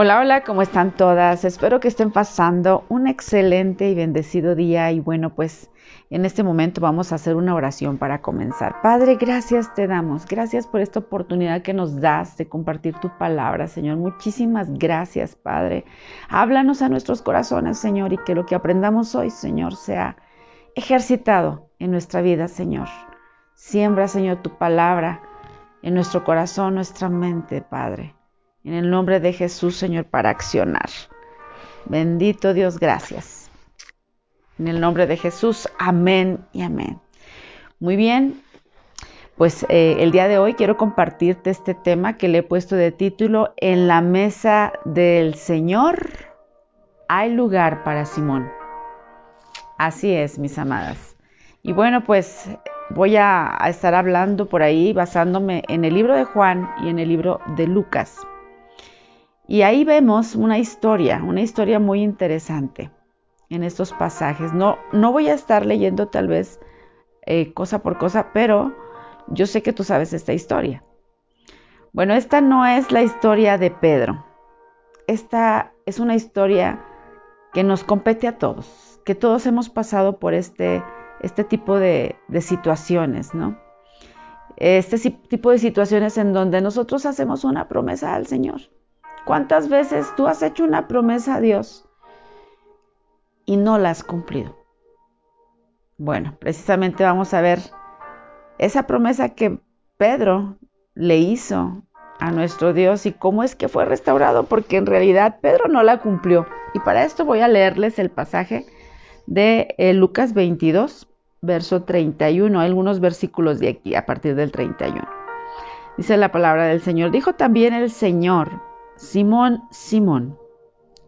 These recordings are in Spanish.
Hola, hola, ¿cómo están todas? Espero que estén pasando un excelente y bendecido día y bueno, pues en este momento vamos a hacer una oración para comenzar. Padre, gracias te damos, gracias por esta oportunidad que nos das de compartir tu palabra, Señor. Muchísimas gracias, Padre. Háblanos a nuestros corazones, Señor, y que lo que aprendamos hoy, Señor, sea ejercitado en nuestra vida, Señor. Siembra, Señor, tu palabra en nuestro corazón, nuestra mente, Padre. En el nombre de Jesús, Señor, para accionar. Bendito Dios, gracias. En el nombre de Jesús, amén y amén. Muy bien, pues eh, el día de hoy quiero compartirte este tema que le he puesto de título En la mesa del Señor hay lugar para Simón. Así es, mis amadas. Y bueno, pues voy a estar hablando por ahí basándome en el libro de Juan y en el libro de Lucas. Y ahí vemos una historia, una historia muy interesante en estos pasajes. No, no voy a estar leyendo tal vez eh, cosa por cosa, pero yo sé que tú sabes esta historia. Bueno, esta no es la historia de Pedro. Esta es una historia que nos compete a todos, que todos hemos pasado por este, este tipo de, de situaciones, ¿no? Este tipo de situaciones en donde nosotros hacemos una promesa al Señor ¿Cuántas veces tú has hecho una promesa a Dios y no la has cumplido? Bueno, precisamente vamos a ver esa promesa que Pedro le hizo a nuestro Dios y cómo es que fue restaurado, porque en realidad Pedro no la cumplió. Y para esto voy a leerles el pasaje de eh, Lucas 22, verso 31, algunos versículos de aquí, a partir del 31. Dice la palabra del Señor, dijo también el Señor, Simón, Simón,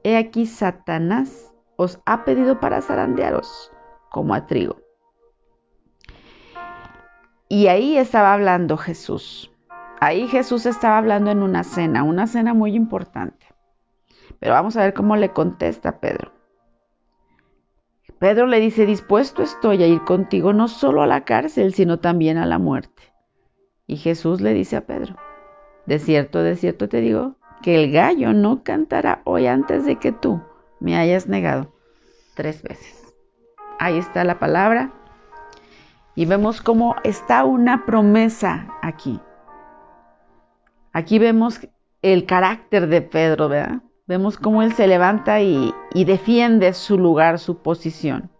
he aquí Satanás os ha pedido para zarandearos como a trigo. Y ahí estaba hablando Jesús. Ahí Jesús estaba hablando en una cena, una cena muy importante. Pero vamos a ver cómo le contesta Pedro. Pedro le dice, dispuesto estoy a ir contigo no solo a la cárcel, sino también a la muerte. Y Jesús le dice a Pedro, de cierto, de cierto te digo, que el gallo no cantará hoy antes de que tú me hayas negado tres veces. Ahí está la palabra. Y vemos cómo está una promesa aquí. Aquí vemos el carácter de Pedro, ¿verdad? Vemos cómo él se levanta y, y defiende su lugar, su posición.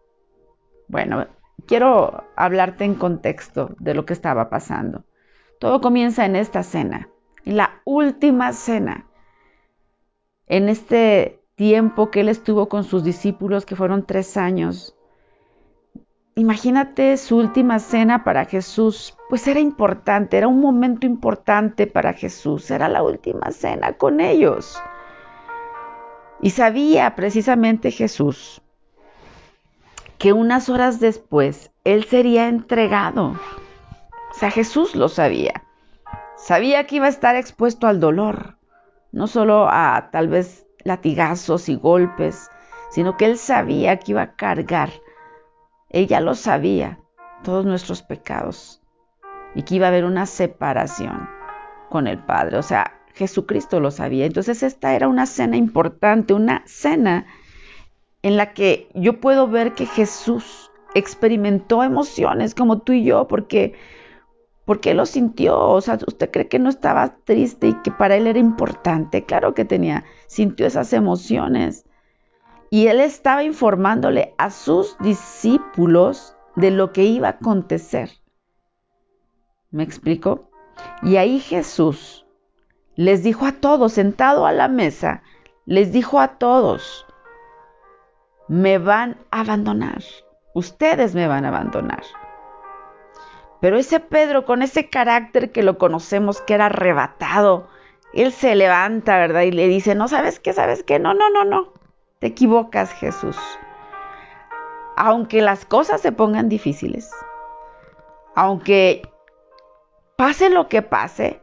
Bueno, quiero hablarte en contexto de lo que estaba pasando. Todo comienza en esta cena, en la última cena en este tiempo que él estuvo con sus discípulos, que fueron tres años. Imagínate su última cena para Jesús, pues era importante, era un momento importante para Jesús, era la última cena con ellos. Y sabía precisamente Jesús que unas horas después él sería entregado. O sea, Jesús lo sabía. Sabía que iba a estar expuesto al dolor, no solo a tal vez latigazos y golpes, sino que él sabía que iba a cargar, ella lo sabía, todos nuestros pecados, y que iba a haber una separación con el Padre, o sea, Jesucristo lo sabía. Entonces esta era una cena importante, una cena en la que yo puedo ver que Jesús experimentó emociones como tú y yo, porque ¿Por qué lo sintió? O sea, ¿usted cree que no estaba triste y que para él era importante? Claro que tenía, sintió esas emociones. Y él estaba informándole a sus discípulos de lo que iba a acontecer. ¿Me explico? Y ahí Jesús les dijo a todos, sentado a la mesa, les dijo a todos, me van a abandonar, ustedes me van a abandonar. Pero ese Pedro, con ese carácter que lo conocemos, que era arrebatado, él se levanta, ¿verdad? Y le dice, no, ¿sabes qué? ¿Sabes qué? No, no, no, no. Te equivocas, Jesús. Aunque las cosas se pongan difíciles, aunque pase lo que pase,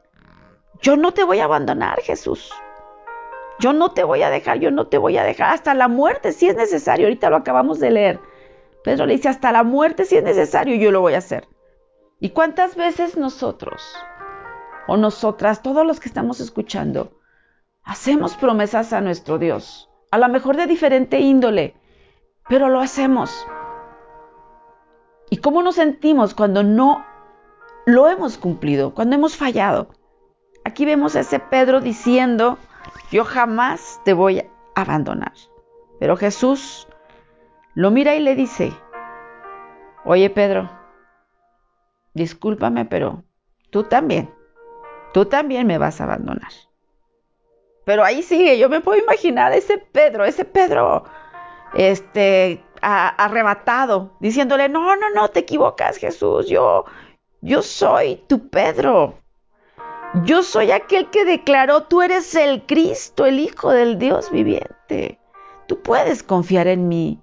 yo no te voy a abandonar, Jesús. Yo no te voy a dejar, yo no te voy a dejar. Hasta la muerte, si es necesario. Ahorita lo acabamos de leer. Pedro le dice, hasta la muerte, si es necesario, yo lo voy a hacer. ¿Y cuántas veces nosotros o nosotras, todos los que estamos escuchando, Hacemos promesas a nuestro Dios, a lo mejor de diferente índole, pero lo hacemos. ¿Y cómo nos sentimos cuando no lo hemos cumplido, cuando hemos fallado? Aquí vemos a ese Pedro diciendo, yo jamás te voy a abandonar. Pero Jesús lo mira y le dice, oye Pedro, discúlpame, pero tú también, tú también me vas a abandonar. Pero ahí sigue, yo me puedo imaginar ese Pedro, ese Pedro, este, arrebatado, diciéndole, no, no, no, te equivocas Jesús, yo, yo soy tu Pedro. Yo soy aquel que declaró, tú eres el Cristo, el Hijo del Dios viviente. Tú puedes confiar en mí.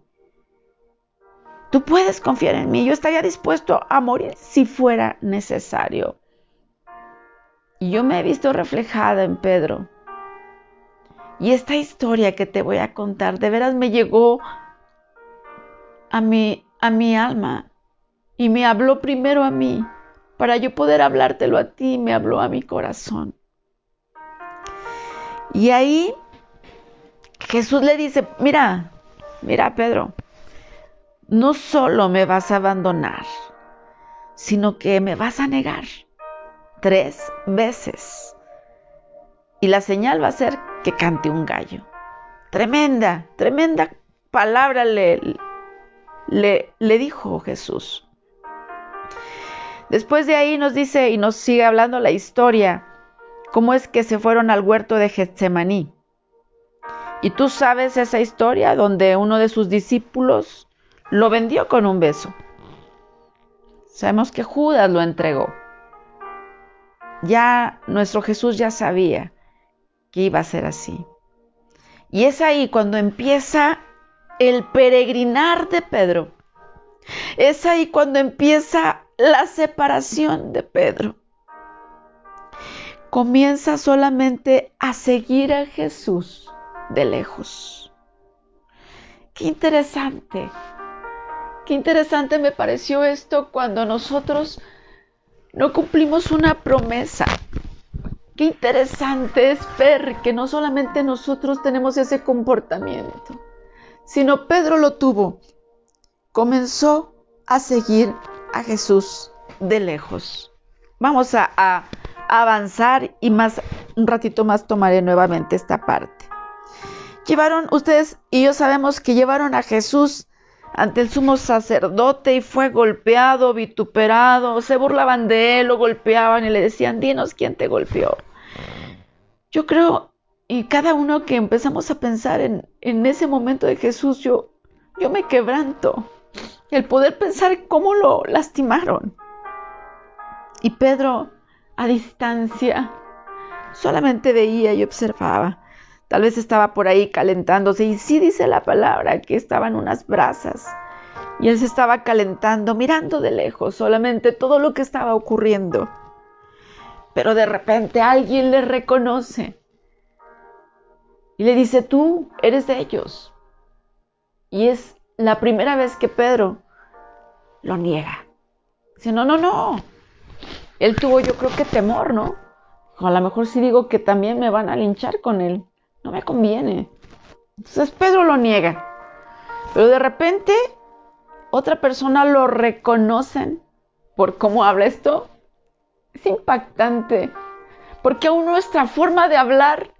Tú puedes confiar en mí. Yo estaría dispuesto a morir si fuera necesario. Y yo me he visto reflejada en Pedro. Y esta historia que te voy a contar de veras me llegó a mi, a mi alma y me habló primero a mí para yo poder hablártelo a ti, me habló a mi corazón. Y ahí Jesús le dice, mira, mira Pedro, no solo me vas a abandonar, sino que me vas a negar tres veces. Y la señal va a ser que cante un gallo. Tremenda, tremenda palabra le, le, dijo Jesús. Después de ahí nos dice y nos sigue hablando la historia, cómo es que se fueron al huerto de Getsemaní. Y tú sabes esa historia donde uno de sus discípulos lo vendió con un beso. Sabemos que Judas lo entregó. Ya nuestro Jesús ya sabía que iba a ser así. Y es ahí cuando empieza el peregrinar de Pedro. Es ahí cuando empieza la separación de Pedro. Comienza solamente a seguir a Jesús de lejos. Qué interesante. Qué interesante me pareció esto cuando nosotros no cumplimos una promesa. Qué interesante es ver que no solamente nosotros tenemos ese comportamiento, sino Pedro lo tuvo. Comenzó a seguir a Jesús de lejos. Vamos a, avanzar y más un ratito más tomaré nuevamente esta parte. Llevaron ustedes y yo sabemos que llevaron a Jesús ante el sumo sacerdote y fue golpeado, vituperado, se burlaban de él, lo golpeaban y le decían, dinos quién te golpeó. Yo creo, y cada uno que empezamos a pensar en, ese momento de Jesús, yo me quebranto el poder pensar cómo lo lastimaron. Y Pedro, a distancia, solamente veía y observaba. Tal vez estaba por ahí calentándose y sí dice la palabra que estaban unas brasas y él se estaba calentando mirando de lejos solamente todo lo que estaba ocurriendo. Pero de repente alguien le reconoce y le dice, tú eres de ellos. Y es la primera vez que Pedro lo niega. Dice, no, no, no. Él tuvo yo creo que temor, ¿no? A lo mejor si digo que también me van a linchar con él. No me conviene. Entonces Pedro lo niega. Pero de repente otra persona lo reconocen por cómo habla esto. Es impactante. Porque aún nuestra forma de hablar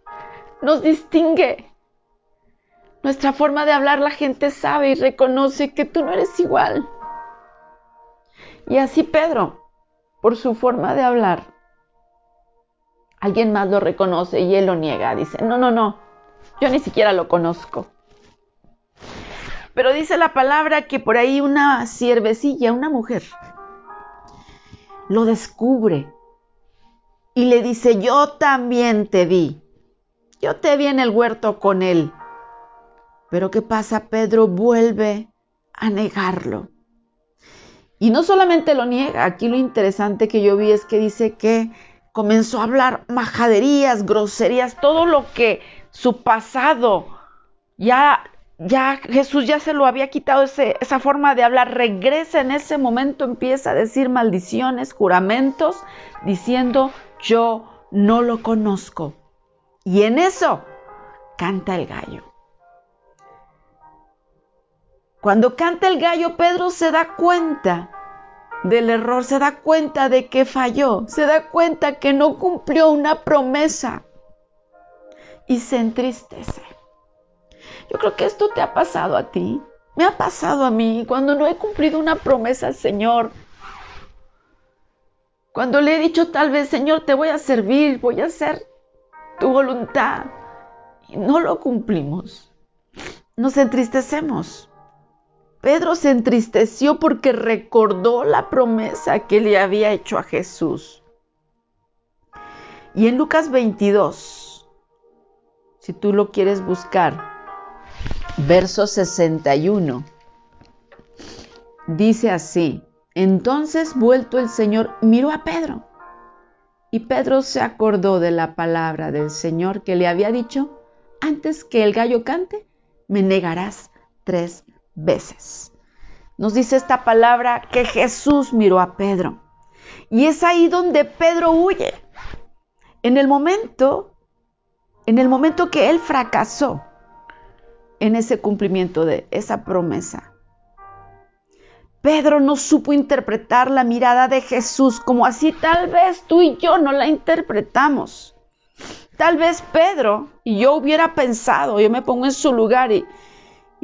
nos distingue. Nuestra forma de hablar la gente sabe y reconoce que tú no eres igual. Y así Pedro, por su forma de hablar, alguien más lo reconoce y él lo niega. Dice, no, no, no, yo ni siquiera lo conozco. Pero dice la palabra que por ahí una siervecilla, una mujer, lo descubre y le dice, yo también te vi. Yo te vi en el huerto con él. Pero ¿qué pasa? Pedro vuelve a negarlo. Y no solamente lo niega, aquí lo interesante que yo vi es que dice que comenzó a hablar majaderías, groserías, todo lo que su pasado ya ya Jesús ya se lo había quitado esa forma de hablar, regresa en ese momento, empieza a decir maldiciones, juramentos, diciendo, yo no lo conozco. Y en eso canta el gallo. Cuando canta el gallo, Pedro se da cuenta del error, se da cuenta de que falló, se da cuenta que no cumplió una promesa y se entristece. Yo creo que esto te ha pasado a ti, me ha pasado a mí cuando no he cumplido una promesa al Señor. Cuando le he dicho tal vez, Señor, te voy a servir, voy a hacer tu voluntad y no lo cumplimos. Nos entristecemos. Pedro se entristeció porque recordó la promesa que le había hecho a Jesús. Y en Lucas 22, si tú lo quieres buscar, verso 61, dice así, entonces vuelto el Señor miró a Pedro y Pedro se acordó de la palabra del Señor que le había dicho, antes que el gallo cante, me negarás tres veces. Nos dice esta palabra que Jesús miró a Pedro. Y es ahí donde Pedro huye. En el momento, en el momento que él fracasó en ese cumplimiento de esa promesa. Pedro no supo interpretar la mirada de Jesús como así tal vez tú y yo no la interpretamos. Tal vez Pedro y yo hubiera pensado, yo me pongo en su lugar y,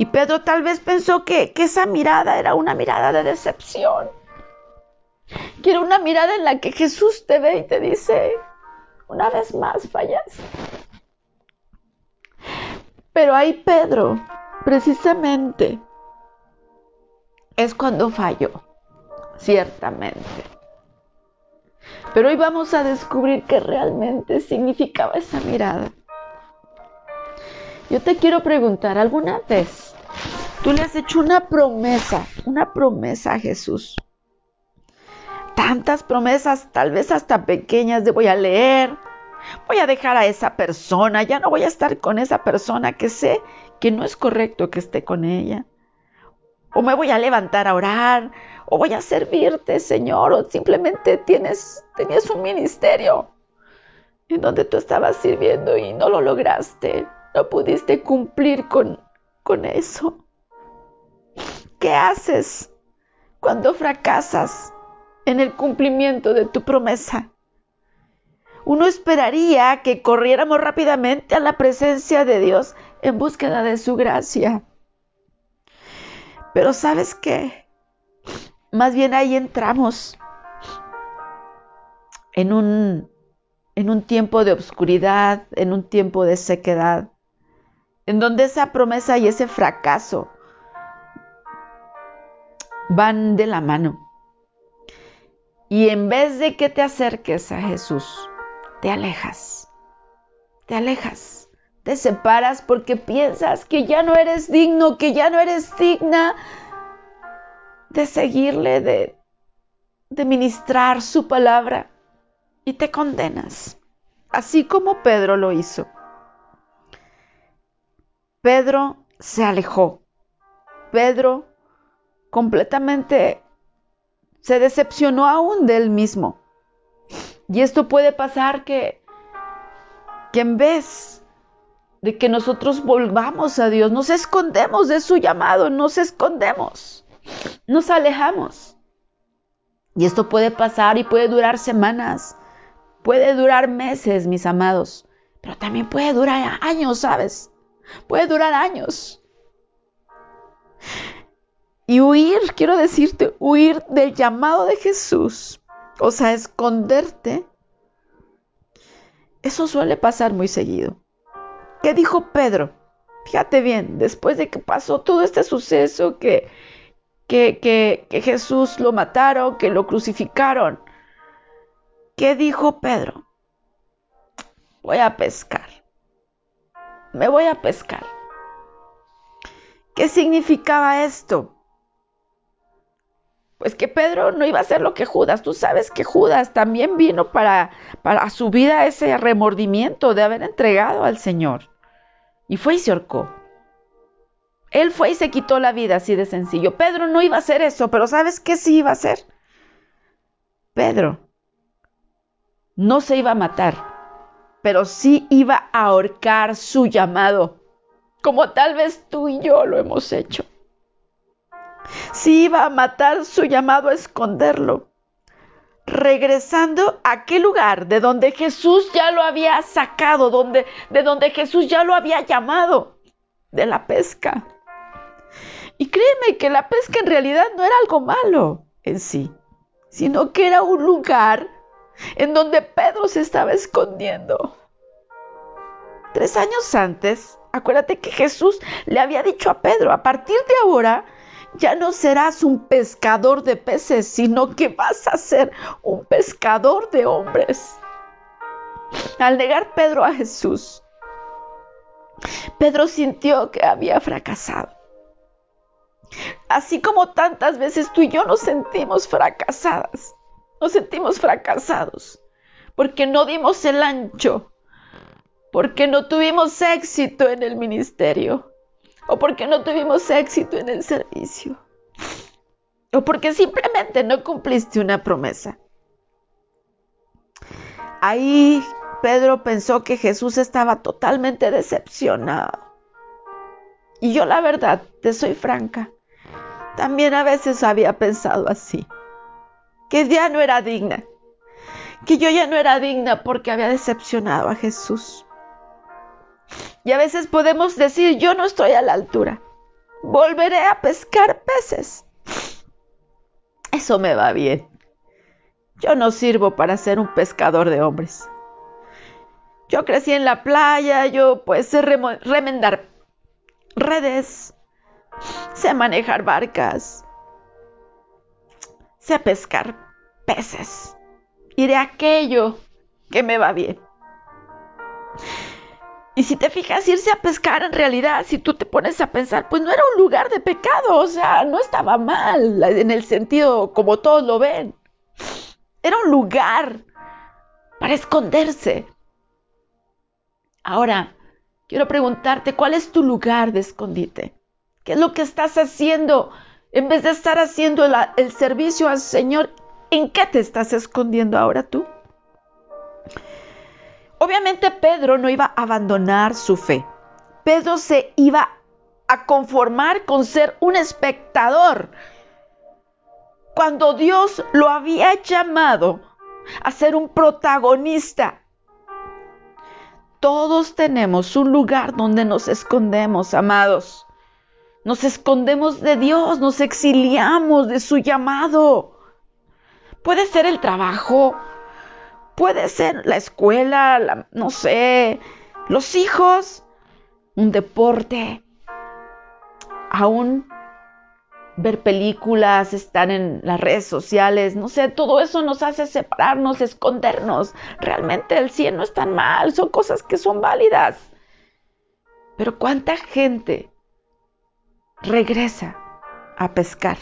y Pedro tal vez pensó que, esa mirada era una mirada de decepción. Que era una mirada en la que Jesús te ve y te dice, una vez más fallas. Pero ahí Pedro, precisamente, es cuando falló, ciertamente. Pero hoy vamos a descubrir qué realmente significaba esa mirada. Yo te quiero preguntar, ¿alguna vez tú le has hecho una promesa, una promesa a Jesús? Tantas promesas, tal vez hasta pequeñas, de voy a leer, voy a dejar a esa persona, ya no voy a estar con esa persona que sé que no es correcto que esté con ella. O me voy a levantar a orar, o voy a servirte, Señor, o simplemente tienes, tenías un ministerio en donde tú estabas sirviendo y no lo lograste no pudiste cumplir con, con eso. ¿Qué haces cuando fracasas en el cumplimiento de tu promesa? Uno esperaría que corriéramos rápidamente a la presencia de Dios en búsqueda de su gracia. Pero sabes qué? Más bien ahí entramos en un, en un tiempo de oscuridad, en un tiempo de sequedad, en donde esa promesa y ese fracaso van de la mano. Y en vez de que te acerques a Jesús, te alejas, te alejas, te separas porque piensas que ya no eres digno, que ya no eres digna de seguirle, de, de ministrar su palabra y te condenas, así como Pedro lo hizo. Pedro se alejó. Pedro completamente se decepcionó aún de él mismo. Y esto puede pasar que, que en vez de que nosotros volvamos a Dios, nos escondemos de su llamado, nos escondemos, nos alejamos. Y esto puede pasar y puede durar semanas, puede durar meses, mis amados, pero también puede durar años, ¿sabes? Puede durar años. Y huir, quiero decirte, huir del llamado de Jesús, o sea, esconderte, eso suele pasar muy seguido. ¿Qué dijo Pedro? Fíjate bien, después de que pasó todo este suceso, que, que, que, que Jesús lo mataron, que lo crucificaron, ¿qué dijo Pedro? Voy a pescar me voy a pescar. ¿Qué significaba esto? Pues que Pedro no iba a hacer lo que Judas. Tú sabes que Judas también vino para, para su vida ese remordimiento de haber entregado al Señor. Y fue y se ahorcó. Él fue y se quitó la vida así de sencillo. Pedro no iba a hacer eso, pero ¿sabes qué sí iba a hacer? Pedro no se iba a matar pero sí iba a ahorcar su llamado, como tal vez tú y yo lo hemos hecho. Sí iba a matar su llamado a esconderlo, regresando a aquel lugar de donde Jesús ya lo había sacado, de donde Jesús ya lo había llamado, de la pesca. Y créeme que la pesca en realidad no era algo malo en sí, sino que era un lugar en donde Pedro se estaba escondiendo. Tres años antes, acuérdate que Jesús le había dicho a Pedro, a partir de ahora, ya no serás un pescador de peces, sino que vas a ser un pescador de hombres. Al negar Pedro a Jesús, Pedro sintió que había fracasado. Así como tantas veces tú y yo nos sentimos fracasadas, nos sentimos fracasados, porque no dimos el ancho, porque no tuvimos éxito en el ministerio, o porque no tuvimos éxito en el servicio, o porque simplemente no cumpliste una promesa. Ahí Pedro pensó que Jesús estaba totalmente decepcionado. Y yo la verdad, te soy franca, también a veces había pensado así, que ya no era digna, que yo ya no era digna porque había decepcionado a Jesús. Y a veces podemos decir, yo no estoy a la altura, volveré a pescar peces. Eso me va bien. Yo no sirvo para ser un pescador de hombres. Yo crecí en la playa, yo pues sé remendar redes, sé manejar barcas, sé pescar peces y de aquello que me va bien. Y si te fijas, irse a pescar en realidad, si tú te pones a pensar, pues no era un lugar de pecado, o sea, no estaba mal en el sentido como todos lo ven. Era un lugar para esconderse. Ahora, quiero preguntarte, ¿cuál es tu lugar de escondite? ¿Qué es lo que estás haciendo? En vez de estar haciendo el servicio al Señor, ¿en qué te estás escondiendo ahora tú? Obviamente Pedro no iba a abandonar su fe. Pedro se iba a conformar con ser un espectador. Cuando Dios lo había llamado a ser un protagonista. Todos tenemos un lugar donde nos escondemos, amados. Nos escondemos de Dios, nos exiliamos de su llamado. Puede ser el trabajo, Puede ser la escuela, no sé, los hijos, un deporte, aún ver películas, estar en las redes sociales, no sé, todo eso nos hace separarnos, escondernos. Realmente el cielo no es tan mal, son cosas que son válidas. Pero ¿cuánta gente regresa a pescar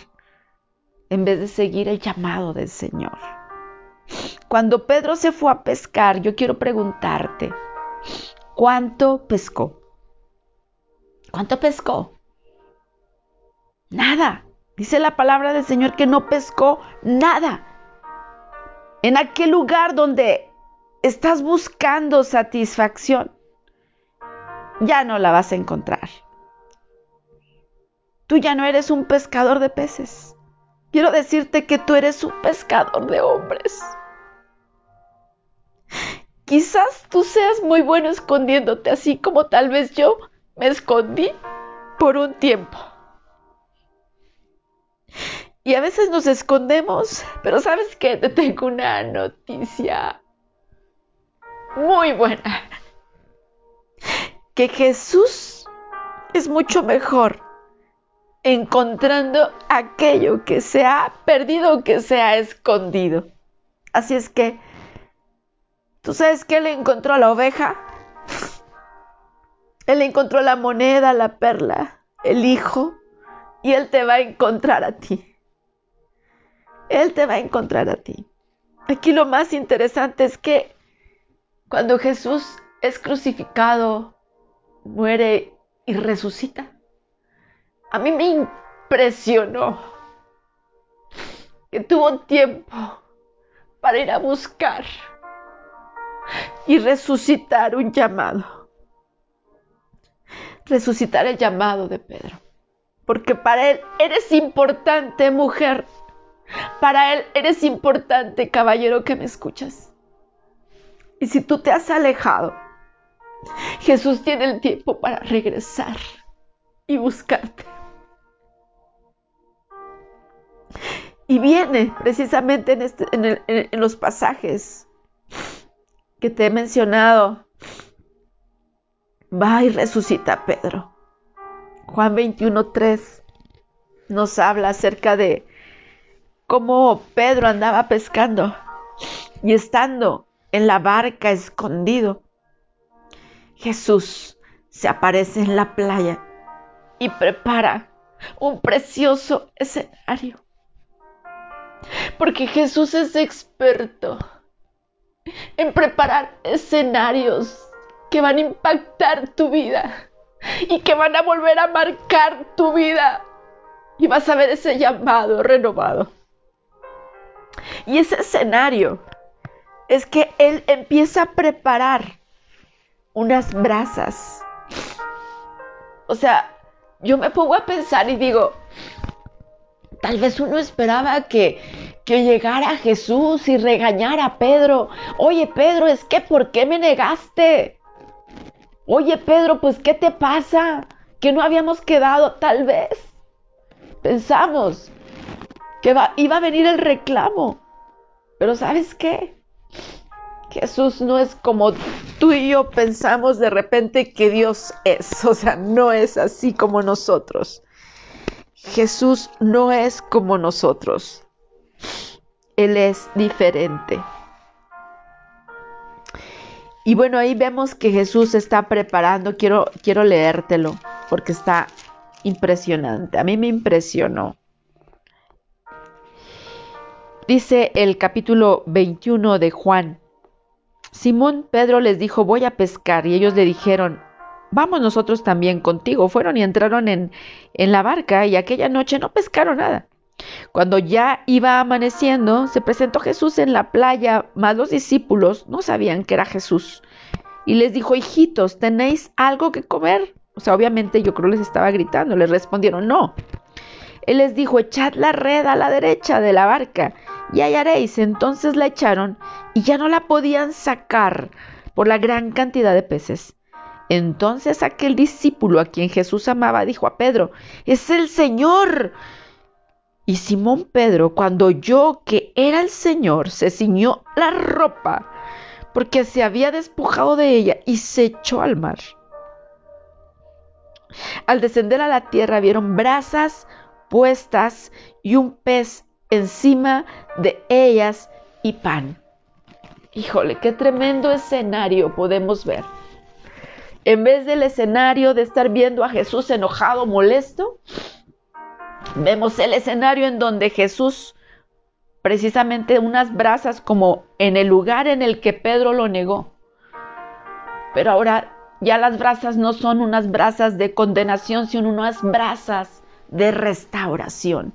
en vez de seguir el llamado del Señor? Cuando Pedro se fue a pescar, yo quiero preguntarte, ¿cuánto pescó? ¿Cuánto pescó? Nada. Dice la palabra del Señor que no pescó nada. En aquel lugar donde estás buscando satisfacción, ya no la vas a encontrar. Tú ya no eres un pescador de peces. Quiero decirte que tú eres un pescador de hombres. Quizás tú seas muy bueno escondiéndote, así como tal vez yo me escondí por un tiempo. Y a veces nos escondemos, pero sabes que te tengo una noticia muy buena. Que Jesús es mucho mejor encontrando aquello que se ha perdido que se ha escondido. Así es que, ¿tú sabes que él encontró la oveja? Él encontró la moneda, la perla, el hijo, y él te va a encontrar a ti. Él te va a encontrar a ti. Aquí lo más interesante es que cuando Jesús es crucificado, muere y resucita, a mí me impresionó que tuvo tiempo para ir a buscar y resucitar un llamado. Resucitar el llamado de Pedro. Porque para él eres importante, mujer. Para él eres importante, caballero que me escuchas. Y si tú te has alejado, Jesús tiene el tiempo para regresar y buscarte. Y viene precisamente en, este, en, los pasajes que te he mencionado. Va y resucita a Pedro. Juan 21.3 nos habla acerca de cómo Pedro andaba pescando y estando en la barca escondido. Jesús se aparece en la playa y prepara un precioso escenario porque Jesús es experto en preparar escenarios que van a impactar tu vida y que van a volver a marcar tu vida. Y vas a ver ese llamado renovado. Y ese escenario es que Él empieza a preparar unas brasas. O sea, yo me pongo a pensar y digo, Tal vez uno esperaba que, que llegara Jesús y regañara a Pedro. Oye, Pedro, es que ¿por qué me negaste? Oye, Pedro, pues ¿qué te pasa? Que no habíamos quedado, tal vez. Pensamos que iba a venir el reclamo. Pero ¿sabes qué? Jesús no es como tú y yo pensamos de repente que Dios es. O sea, no es así como nosotros. Jesús no es como nosotros. Él es diferente. Y bueno, ahí vemos que Jesús está preparando, quiero, quiero leértelo porque está impresionante. A mí me impresionó. Dice el capítulo 21 de Juan. Simón Pedro les dijo, voy a pescar. Y ellos le dijeron, vamos nosotros también contigo. Fueron y entraron en, en la barca y aquella noche no pescaron nada. Cuando ya iba amaneciendo, se presentó Jesús en la playa, mas los discípulos no sabían que era Jesús. Y les dijo, hijitos, ¿tenéis algo que comer? O sea, obviamente yo creo les estaba gritando. Les respondieron, no. Él les dijo, echad la red a la derecha de la barca y hallaréis. Entonces la echaron y ya no la podían sacar por la gran cantidad de peces. Entonces aquel discípulo a quien Jesús amaba dijo a Pedro, es el Señor. Y Simón Pedro, cuando oyó que era el Señor, se ciñó la ropa porque se había despojado de ella y se echó al mar. Al descender a la tierra vieron brasas puestas y un pez encima de ellas y pan. Híjole, qué tremendo escenario podemos ver en vez del escenario de estar viendo a Jesús enojado, molesto, vemos el escenario en donde Jesús, precisamente unas brasas como en el lugar en el que Pedro lo negó. Pero ahora ya las brasas no son unas brasas de condenación, sino unas brasas de restauración.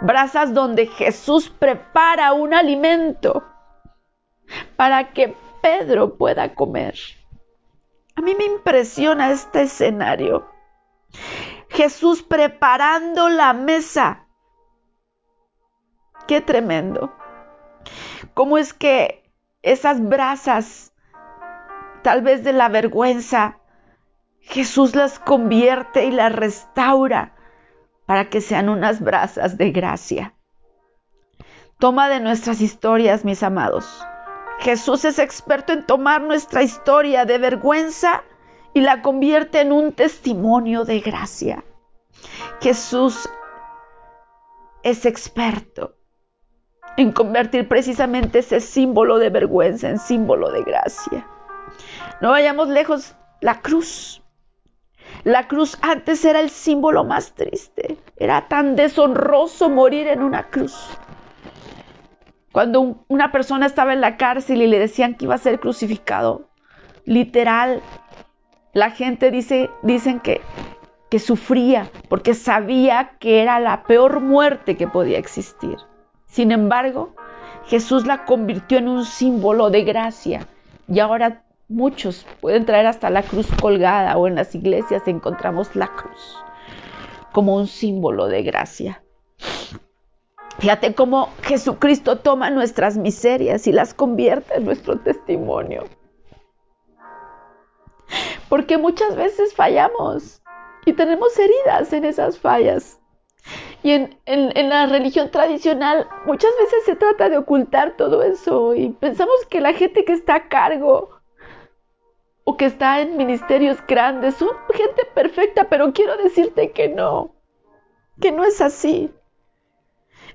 Brasas donde Jesús prepara un alimento para que Pedro pueda comer. A mí me impresiona este escenario. Jesús preparando la mesa. Qué tremendo. ¿Cómo es que esas brasas, tal vez de la vergüenza, Jesús las convierte y las restaura para que sean unas brasas de gracia? Toma de nuestras historias, mis amados Jesús es experto en tomar nuestra historia de vergüenza y la convierte en un testimonio de gracia. Jesús es experto en convertir precisamente ese símbolo de vergüenza en símbolo de gracia. No vayamos lejos, la cruz. La cruz antes era el símbolo más triste. Era tan deshonroso morir en una cruz. Cuando una persona estaba en la cárcel y le decían que iba a ser crucificado, literal, la gente dice, dicen que, que sufría porque sabía que era la peor muerte que podía existir. Sin embargo, Jesús la convirtió en un símbolo de gracia Y ahora muchos pueden traer hasta la cruz colgada o en las iglesias encontramos la cruz como un símbolo de gracia. Fíjate cómo Jesucristo toma nuestras miserias y las convierte en nuestro testimonio. Porque muchas veces fallamos y tenemos heridas en esas fallas. Y en, en, la religión tradicional muchas veces se trata de ocultar todo eso y pensamos que la gente que está a cargo o que está en ministerios grandes son gente perfecta, pero quiero decirte que no, que no es así.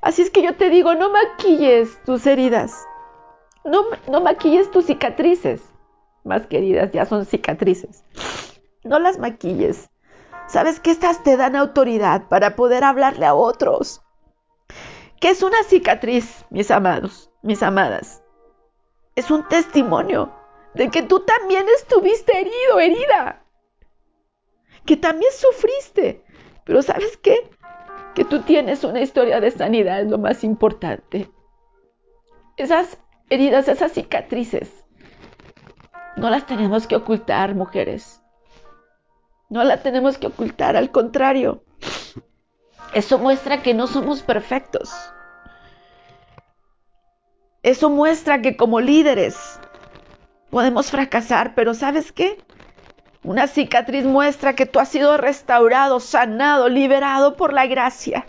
Así es que yo te digo, no maquilles tus heridas, no, no maquilles tus cicatrices, más queridas, ya son cicatrices. No las maquilles. ¿Sabes que estas te dan autoridad para poder hablarle a otros? ¿Qué es una cicatriz, mis amados, mis amadas? Es un testimonio de que tú también estuviste herido, herida, que también sufriste. Pero ¿sabes qué? Que tú tienes una historia de sanidad es lo más importante. Esas heridas, esas cicatrices, no las tenemos que ocultar, mujeres. No las tenemos que ocultar, al contrario. Eso muestra que no somos perfectos. Eso muestra que como líderes Podemos fracasar, pero ¿sabes qué? Una cicatriz muestra que tú has sido restaurado, sanado, liberado por la gracia.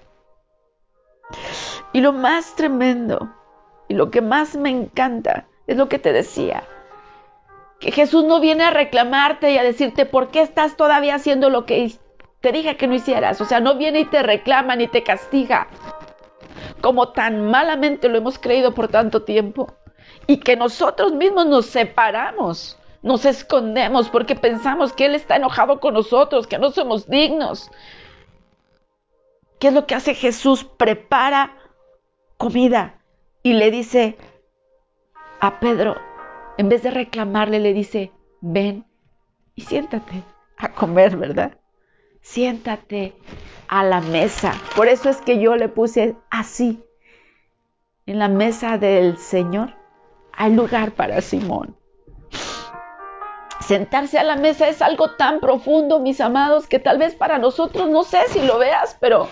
Y lo más tremendo y lo que más me encanta es lo que te decía, que Jesús no viene a reclamarte y a decirte por qué estás todavía haciendo lo que te dije que no hicieras. O sea, no viene y te reclama ni te castiga, como tan malamente lo hemos creído por tanto tiempo y que nosotros mismos nos separamos, nos escondemos porque pensamos que Él está enojado con nosotros, que no somos dignos. ¿Qué es lo que hace Jesús? Prepara comida y le dice a Pedro, en vez de reclamarle, le dice, ven y siéntate a comer, ¿verdad? Siéntate a la mesa. Por eso es que yo le puse así, en la mesa del Señor hay lugar para Simón. Sentarse a la mesa es algo tan profundo, mis amados, que tal vez para nosotros, no sé si lo veas, pero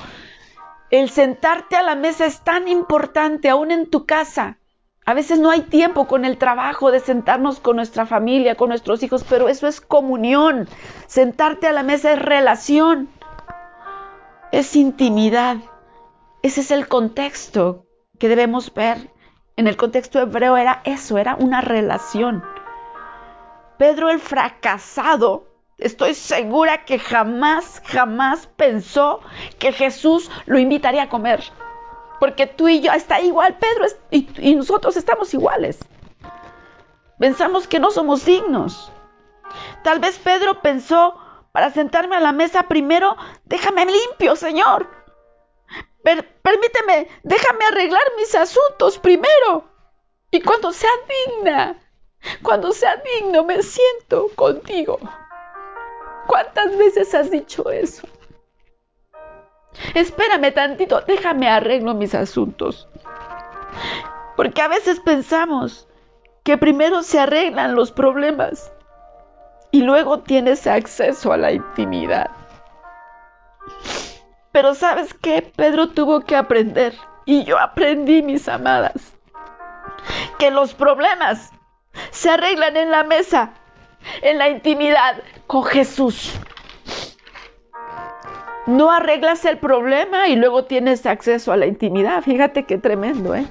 el sentarte a la mesa es tan importante aún en tu casa. A veces no hay tiempo con el trabajo de sentarnos con nuestra familia, con nuestros hijos, pero eso es comunión. Sentarte a la mesa es relación, es intimidad. Ese es el contexto que debemos ver en el contexto hebreo era eso, era una relación. Pedro el fracasado, estoy segura que jamás, jamás pensó que Jesús lo invitaría a comer. Porque tú y yo está igual, Pedro, y, nosotros estamos iguales. Pensamos que no somos dignos. Tal vez Pedro pensó, para sentarme a la mesa primero, déjame limpio, Señor permíteme, déjame arreglar mis asuntos primero. Y cuando sea digna, cuando sea digno, me siento contigo. ¿Cuántas veces has dicho eso? Espérame tantito, déjame arreglo mis asuntos. Porque a veces pensamos que primero se arreglan los problemas y luego tienes acceso a la intimidad. Pero sabes qué? Pedro tuvo que aprender. Y yo aprendí, mis amadas, que los problemas se arreglan en la mesa, en la intimidad con Jesús. No arreglas el problema y luego tienes acceso a la intimidad. Fíjate qué tremendo, ¿eh?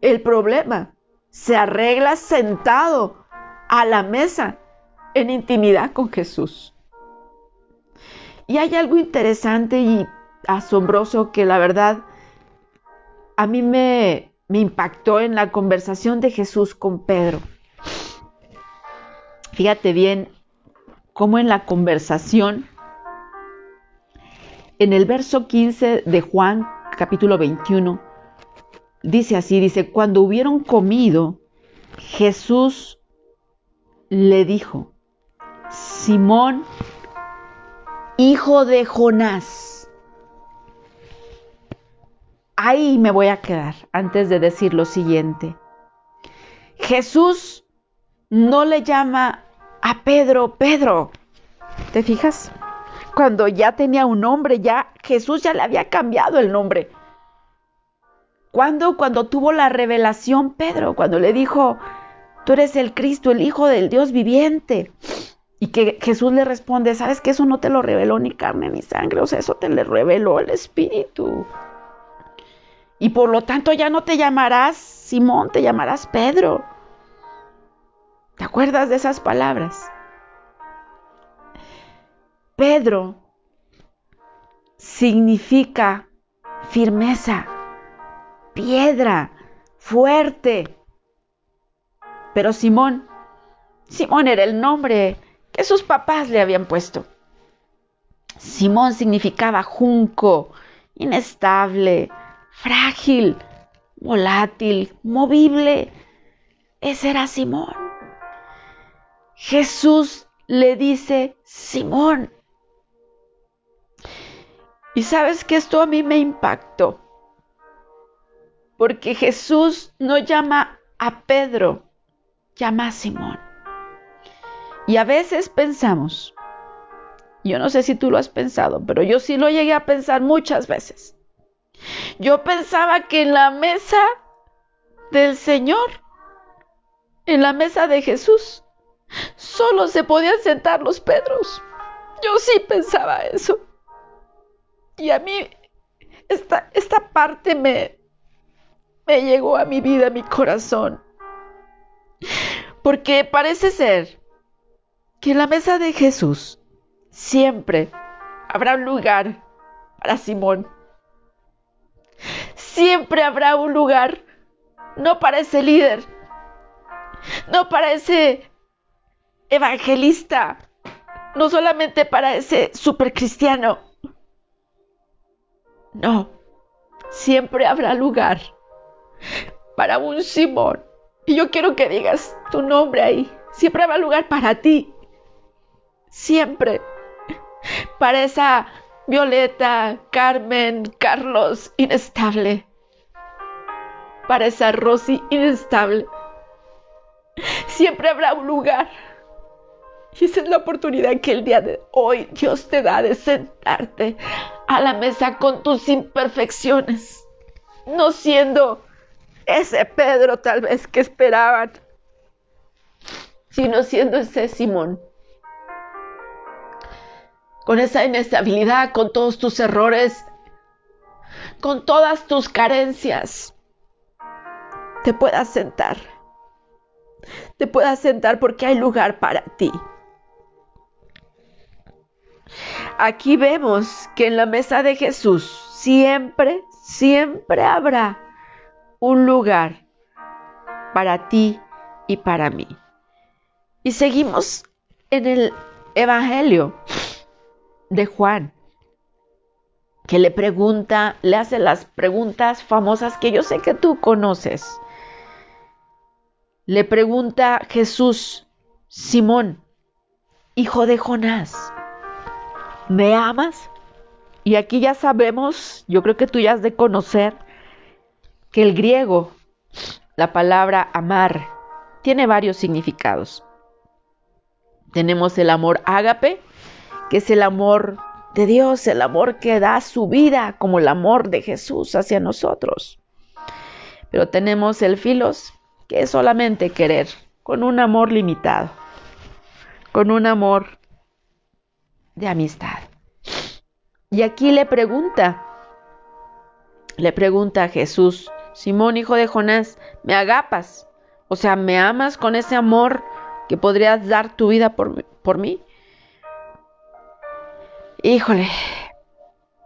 El problema se arregla sentado a la mesa en intimidad con Jesús. Y hay algo interesante y asombroso que la verdad a mí me, me impactó en la conversación de Jesús con Pedro. Fíjate bien cómo en la conversación, en el verso 15 de Juan capítulo 21, dice así, dice, cuando hubieron comido, Jesús le dijo, Simón, hijo de Jonás. Ahí me voy a quedar antes de decir lo siguiente. Jesús no le llama a Pedro Pedro. ¿Te fijas? Cuando ya tenía un nombre, ya Jesús ya le había cambiado el nombre. ¿Cuándo? Cuando tuvo la revelación Pedro, cuando le dijo, tú eres el Cristo, el Hijo del Dios viviente. Y que Jesús le responde, ¿sabes que eso no te lo reveló ni carne ni sangre? O sea, eso te le reveló el Espíritu. Y por lo tanto ya no te llamarás Simón, te llamarás Pedro. ¿Te acuerdas de esas palabras? Pedro significa firmeza, piedra, fuerte. Pero Simón, Simón era el nombre que sus papás le habían puesto. Simón significaba junco, inestable, frágil, volátil, movible. Ese era Simón. Jesús le dice, Simón. Y sabes que esto a mí me impactó, porque Jesús no llama a Pedro, llama a Simón. Y a veces pensamos, yo no sé si tú lo has pensado, pero yo sí lo llegué a pensar muchas veces. Yo pensaba que en la mesa del Señor, en la mesa de Jesús, solo se podían sentar los Pedros. Yo sí pensaba eso. Y a mí esta, esta parte me, me llegó a mi vida, a mi corazón. Porque parece ser que en la mesa de Jesús siempre habrá un lugar para Simón. Siempre habrá un lugar, no para ese líder, no para ese evangelista, no solamente para ese supercristiano. No, siempre habrá lugar para un Simón. Y yo quiero que digas tu nombre ahí. Siempre habrá lugar para ti. Siempre. Para esa Violeta, Carmen, Carlos, inestable. Para esa Rosy, inestable. Siempre habrá un lugar y esa es la oportunidad que el día de hoy Dios te da de sentarte a la mesa con tus imperfecciones, no siendo ese Pedro tal vez que esperaban, sino siendo ese Simón. Con esa inestabilidad, con todos tus errores, con todas tus carencias, te puedas sentar. Te puedas sentar porque hay lugar para ti. Aquí vemos que en la mesa de Jesús siempre, siempre habrá un lugar para ti y para mí. Y seguimos en el Evangelio de Juan, que le pregunta, le hace las preguntas famosas que yo sé que tú conoces. Le pregunta Jesús, Simón, hijo de Jonás, ¿me amas? Y aquí ya sabemos, yo creo que tú ya has de conocer, que el griego, la palabra amar, tiene varios significados. Tenemos el amor ágape, que es el amor de Dios, el amor que da su vida, como el amor de Jesús hacia nosotros. Pero tenemos el filos, que solamente querer, con un amor limitado, con un amor de amistad. Y aquí le pregunta, le pregunta a Jesús, Simón, hijo de Jonás, ¿me agapas? O sea, ¿me amas con ese amor que podrías dar tu vida por, por mí? Híjole,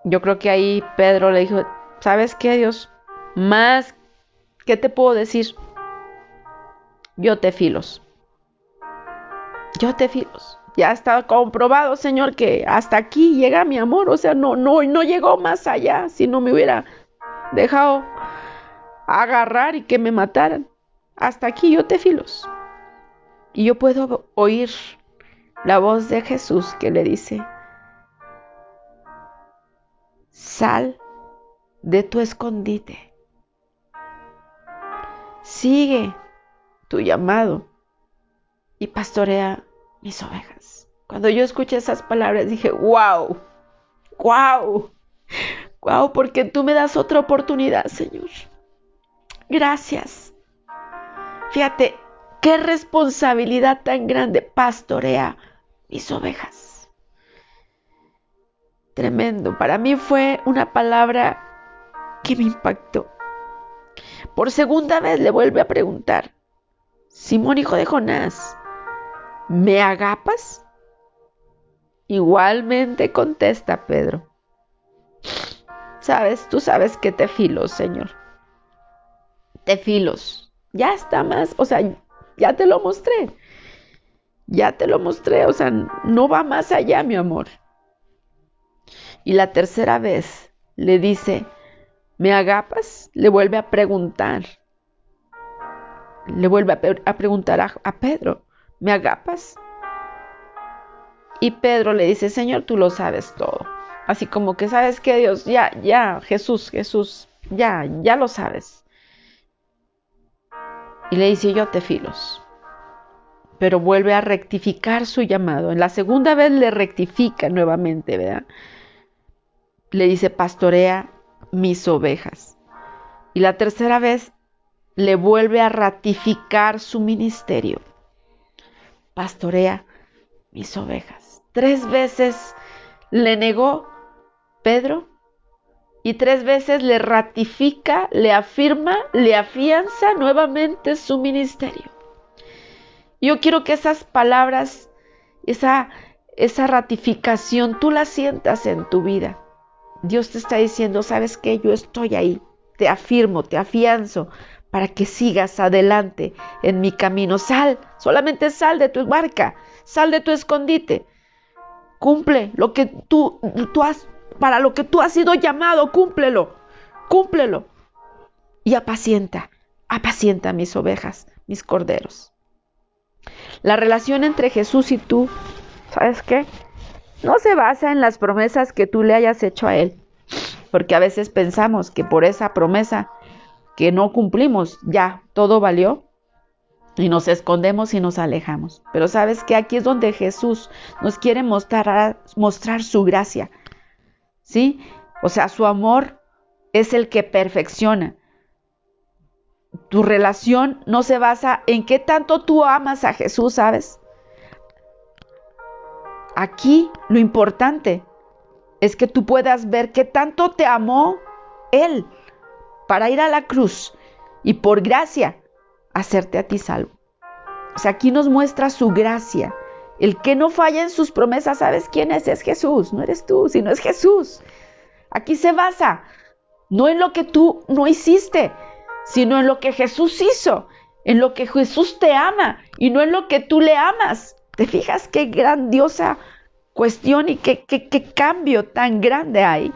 yo creo que ahí Pedro le dijo, ¿sabes qué, Dios? Más, ¿qué te puedo decir? Yo te filos. Yo te filos ya está comprobado, Señor, que hasta aquí llega mi amor, o sea, no, no, no llegó más allá, si no me hubiera dejado agarrar y que me mataran. Hasta aquí yo te filos. Y yo puedo oír la voz de Jesús que le dice, sal de tu escondite, sigue tu llamado y pastorea mis ovejas. Cuando yo escuché esas palabras dije, wow, wow, wow, porque tú me das otra oportunidad, Señor. Gracias. Fíjate, qué responsabilidad tan grande pastorea mis ovejas. Tremendo. Para mí fue una palabra que me impactó. Por segunda vez le vuelve a preguntar, Simón hijo de Jonás, ¿me agapas? Igualmente contesta Pedro. Sabes, tú sabes que te filo, Señor. Te filos. Ya está más, o sea, ya te lo mostré. Ya te lo mostré, o sea, no va más allá, mi amor. Y la tercera vez le dice, ¿me agapas? Le vuelve a preguntar. Le vuelve a, preguntar a, Pedro, ¿me agapas? Y Pedro le dice, Señor, tú lo sabes todo. Así como que sabes que Dios, ya, ya, Jesús, Jesús, ya, ya lo sabes. Y le dice, yo te filos pero vuelve a rectificar su llamado. En la segunda vez le rectifica nuevamente, ¿verdad? Le dice, pastorea mis ovejas. Y la tercera vez le vuelve a ratificar su ministerio. Pastorea mis ovejas. Tres veces le negó Pedro y tres veces le ratifica, le afirma, le afianza nuevamente su ministerio. Yo quiero que esas palabras, esa, esa ratificación, tú la sientas en tu vida. Dios te está diciendo, ¿sabes qué? Yo estoy ahí, te afirmo, te afianzo para que sigas adelante en mi camino. Sal, solamente sal de tu barca, sal de tu escondite. Cumple lo que tú, tú has, para lo que tú has sido llamado, cúmplelo, cúmplelo. Y apacienta, apacienta mis ovejas, mis corderos. La relación entre Jesús y tú, ¿sabes qué? No se basa en las promesas que tú le hayas hecho a Él, porque a veces pensamos que por esa promesa que no cumplimos, ya todo valió y nos escondemos y nos alejamos. Pero sabes que aquí es donde Jesús nos quiere mostrar, mostrar su gracia, ¿sí? O sea, su amor es el que perfecciona. Tu relación no se basa en qué tanto tú amas a Jesús, ¿sabes? Aquí lo importante es que tú puedas ver qué tanto te amó Él para ir a la cruz y por gracia hacerte a ti salvo. O sea, aquí nos muestra su gracia. El que no falla en sus promesas, ¿sabes quién es? Es Jesús, no eres tú, sino es Jesús. Aquí se basa, no en lo que tú no hiciste, sino en lo que Jesús hizo, en lo que Jesús te ama y no en lo que tú le amas. ¿Te fijas qué grandiosa cuestión y qué, qué, cambio tan grande hay?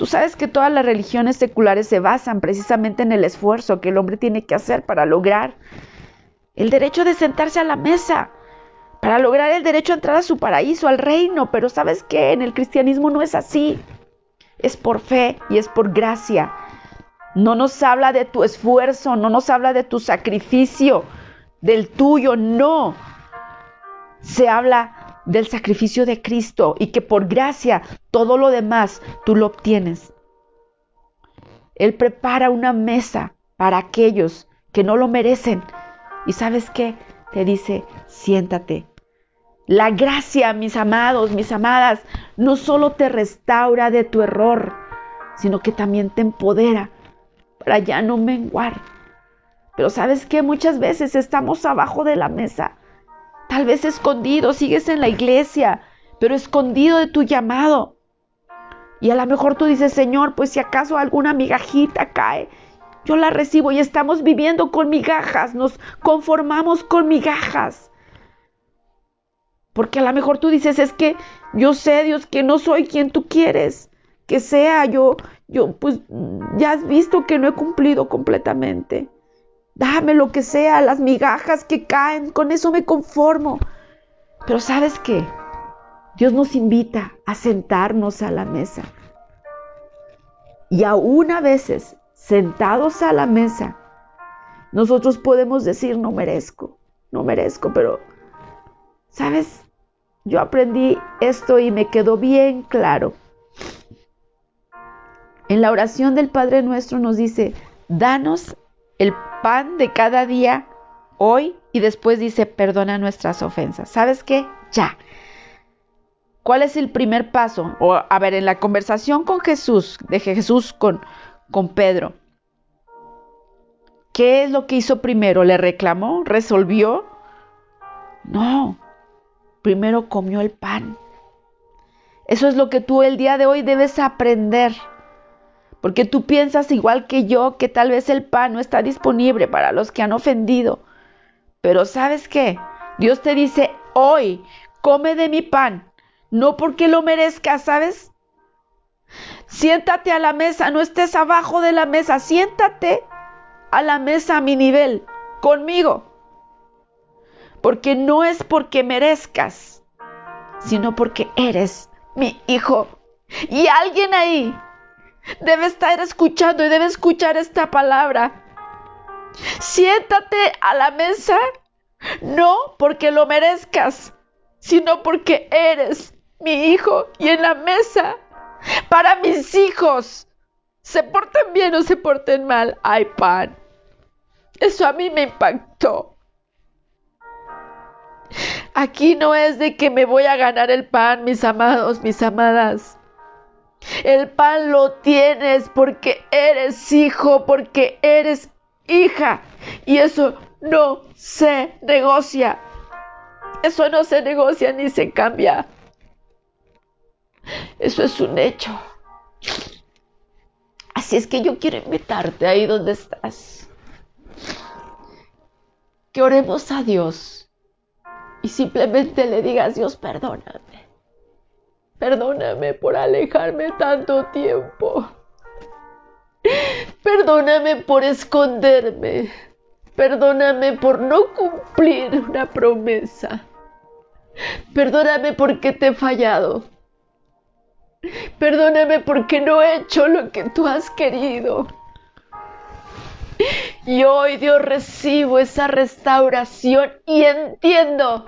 Tú sabes que todas las religiones seculares se basan precisamente en el esfuerzo que el hombre tiene que hacer para lograr el derecho de sentarse a la mesa, para lograr el derecho a entrar a su paraíso, al reino. Pero sabes que en el cristianismo no es así. Es por fe y es por gracia. No nos habla de tu esfuerzo, no nos habla de tu sacrificio, del tuyo, no. Se habla del sacrificio de Cristo y que por gracia todo lo demás tú lo obtienes. Él prepara una mesa para aquellos que no lo merecen. Y sabes qué? Te dice, siéntate. La gracia, mis amados, mis amadas, no solo te restaura de tu error, sino que también te empodera para ya no menguar. Pero sabes que muchas veces estamos abajo de la mesa, tal vez escondido, sigues en la iglesia, pero escondido de tu llamado. Y a lo mejor tú dices, Señor, pues si acaso alguna migajita cae, yo la recibo y estamos viviendo con migajas, nos conformamos con migajas. Porque a lo mejor tú dices, es que yo sé, Dios, que no soy quien tú quieres que sea. Yo, yo, pues ya has visto que no he cumplido completamente. Dame lo que sea, las migajas que caen, con eso me conformo. Pero sabes qué? Dios nos invita a sentarnos a la mesa. Y aún a veces, sentados a la mesa, nosotros podemos decir, no merezco, no merezco, pero, ¿sabes? Yo aprendí esto y me quedó bien claro. En la oración del Padre Nuestro nos dice, danos el pan de cada día hoy y después dice, perdona nuestras ofensas. ¿Sabes qué? Ya. ¿Cuál es el primer paso? O, a ver, en la conversación con Jesús, de Jesús con, con Pedro, ¿qué es lo que hizo primero? ¿Le reclamó? ¿Resolvió? No, primero comió el pan. Eso es lo que tú el día de hoy debes aprender. Porque tú piensas igual que yo que tal vez el pan no está disponible para los que han ofendido. Pero sabes qué? Dios te dice, hoy come de mi pan, no porque lo merezcas, ¿sabes? Siéntate a la mesa, no estés abajo de la mesa, siéntate a la mesa a mi nivel, conmigo. Porque no es porque merezcas, sino porque eres mi hijo. Y alguien ahí debe estar escuchando y debe escuchar esta palabra. Siéntate a la mesa no porque lo merezcas, sino porque eres mi hijo y en la mesa para mis hijos. Se porten bien o se porten mal, hay pan. Eso a mí me impactó. Aquí no es de que me voy a ganar el pan, mis amados, mis amadas. El pan lo tienes porque eres hijo, porque eres hija. Y eso no se negocia. Eso no se negocia ni se cambia. Eso es un hecho. Así es que yo quiero invitarte ahí donde estás. Que oremos a Dios y simplemente le digas, Dios, perdóname. Perdóname por alejarme tanto tiempo. Perdóname por esconderme. Perdóname por no cumplir una promesa. Perdóname porque te he fallado. Perdóname porque no he hecho lo que tú has querido. Y hoy Dios recibo esa restauración y entiendo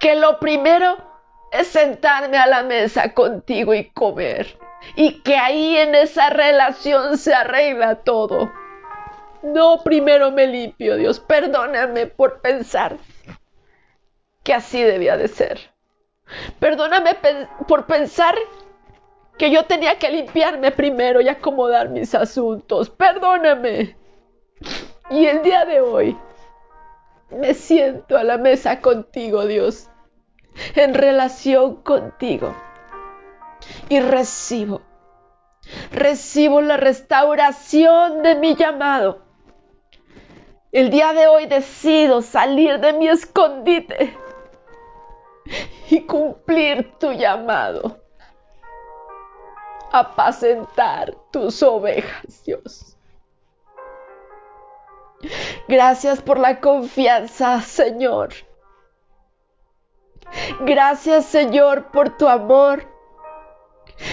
que lo primero es sentarme a la mesa contigo y comer. Y que ahí en esa relación se arregla todo. No, primero me limpio, Dios. Perdóname por pensar que así debía de ser. Perdóname por pensar que yo tenía que limpiarme primero y acomodar mis asuntos. Perdóname. Y el día de hoy me siento a la mesa contigo, Dios, en relación contigo. Y recibo, recibo la restauración de mi llamado el día de hoy decido salir de mi escondite y cumplir tu llamado. Apacentar tus ovejas, Dios. Gracias por la confianza, Señor. Gracias, Señor, por tu amor.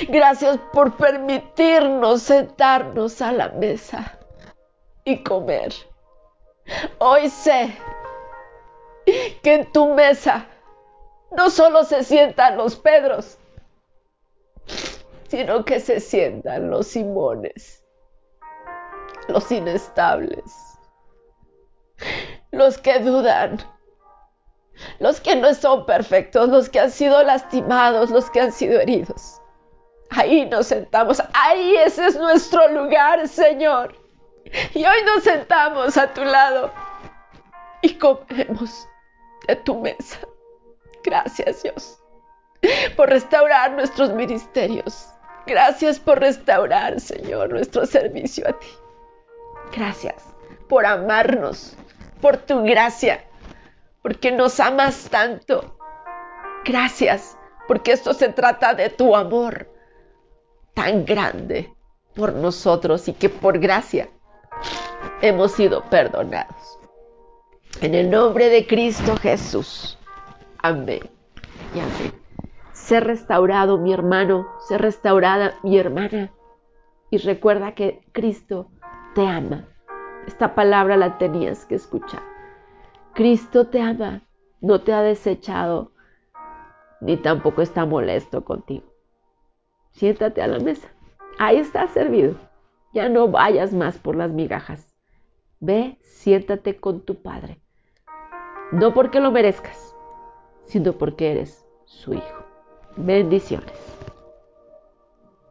Gracias por permitirnos sentarnos a la mesa y comer. Hoy sé que en tu mesa no solo se sientan los Pedros, sino que se sientan los Simones, los inestables, los que dudan, los que no son perfectos, los que han sido lastimados, los que han sido heridos. Ahí nos sentamos, ahí ese es nuestro lugar, Señor. Y hoy nos sentamos a tu lado y comemos de tu mesa. Gracias Dios por restaurar nuestros ministerios. Gracias por restaurar, Señor, nuestro servicio a ti. Gracias por amarnos, por tu gracia, porque nos amas tanto. Gracias, porque esto se trata de tu amor tan grande por nosotros y que por gracia hemos sido perdonados. En el nombre de Cristo Jesús. Amén. Y amén. Sé restaurado mi hermano, sé restaurada mi hermana. Y recuerda que Cristo te ama. Esta palabra la tenías que escuchar. Cristo te ama, no te ha desechado, ni tampoco está molesto contigo. Siéntate a la mesa. Ahí está servido. Ya no vayas más por las migajas. Ve, siéntate con tu Padre. No porque lo merezcas, sino porque eres su Hijo. Bendiciones.